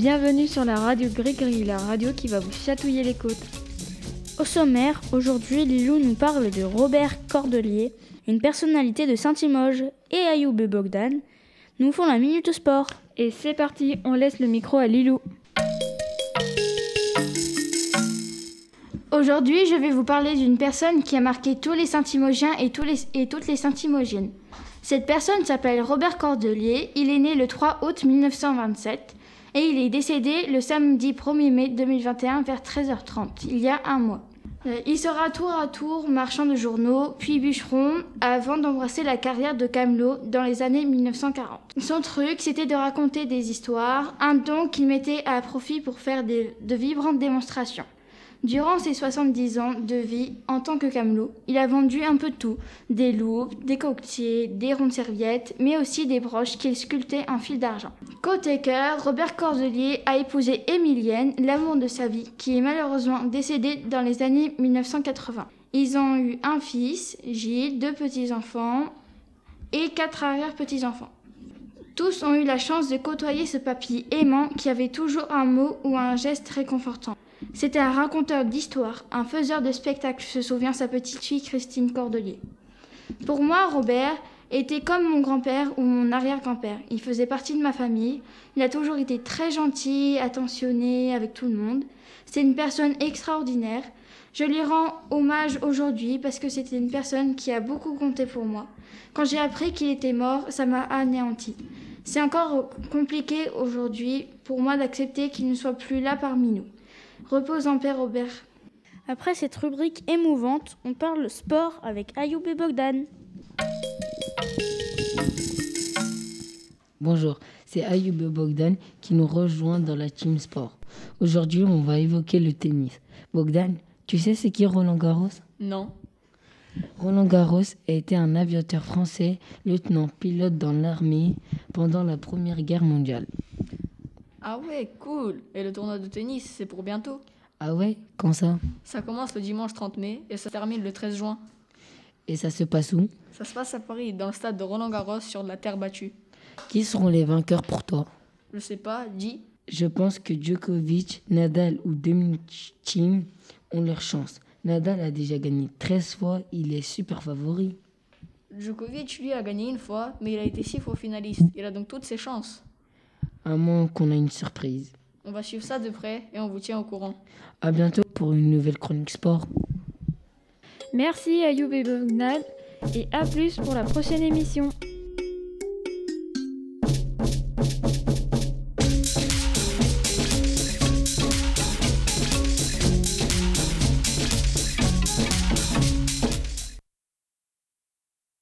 Bienvenue sur la radio Gris-Gris, la radio qui va vous chatouiller les côtes. Au sommaire, aujourd'hui, Lilou nous parle de Robert Cordelier, une personnalité de Saint-Imoge, et Ayoub Bogdan nous font la minute sport. Et c'est parti, on laisse le micro à Lilou. Aujourd'hui, je vais vous parler d'une personne qui a marqué tous les Saint-Imogiens et, toutes les Saint-Imogiennes. Cette personne s'appelle Robert Cordelier, il est né le 3 août 1927 et il est décédé le samedi 1er mai 2021 vers 13h30, il y a un mois. Euh, il sera tour à tour marchand de journaux, puis bûcheron, avant d'embrasser la carrière de camelot dans les années 1940. Son truc, c'était de raconter des histoires, un don qu'il mettait à profit pour faire de vibrantes démonstrations. Durant ses 70 ans de vie en tant que camelot, il a vendu un peu tout des loupes, des coquetiers, des rondes serviettes, mais aussi des broches qu'il sculptait en fil d'argent. Côté cœur, Robert Cordelier a épousé Émilienne, l'amour de sa vie, qui est malheureusement décédée dans les années 1980. Ils ont eu un fils, Gilles, deux petits-enfants et quatre arrière-petits-enfants. Tous ont eu la chance de côtoyer ce papy aimant qui avait toujours un mot ou un geste réconfortant. C'était un raconteur d'histoires, un faiseur de spectacles, se souvient sa petite fille Christine Cordelier. Pour moi, Robert était comme mon grand-père ou mon arrière-grand-père. Il faisait partie de ma famille. Il a toujours été très gentil, attentionné avec tout le monde. C'est une personne extraordinaire. Je lui rends hommage aujourd'hui parce que c'était une personne qui a beaucoup compté pour moi. Quand j'ai appris qu'il était mort, ça m'a anéanti. C'est encore compliqué aujourd'hui pour moi d'accepter qu'il ne soit plus là parmi nous. Repose en paix, Robert. Après cette rubrique émouvante, on parle sport avec Ayoub et Bogdan. Bonjour, c'est Ayoub et Bogdan qui nous rejoint dans la team sport. Aujourd'hui, on va évoquer le tennis. Bogdan, tu sais c'est qui Roland Garros? Non. Roland Garros a été un aviateur français, lieutenant pilote dans l'armée pendant la Première Guerre mondiale. Ah ouais, cool. Et le tournoi de tennis, c'est pour bientôt Ah ouais Quand ça? Ça commence le dimanche 30 mai et ça termine le 13 juin. Et ça se passe où? Ça se passe à Paris, dans le stade de Roland Garros sur de la terre battue. Qui seront les vainqueurs pour toi? Je sais pas, dis. Je pense que Djokovic, Nadal ou Dominic Thiem ont leur chance. Nadal a déjà gagné 13 fois, il est super favori. Djokovic, lui, a gagné une fois, mais il a été six fois finaliste. Il a donc toutes ses chances à moins qu'on ait une surprise. On va suivre ça de près et on vous tient au courant. À bientôt pour une nouvelle chronique sport. Merci à et Bogdan et à plus pour la prochaine émission.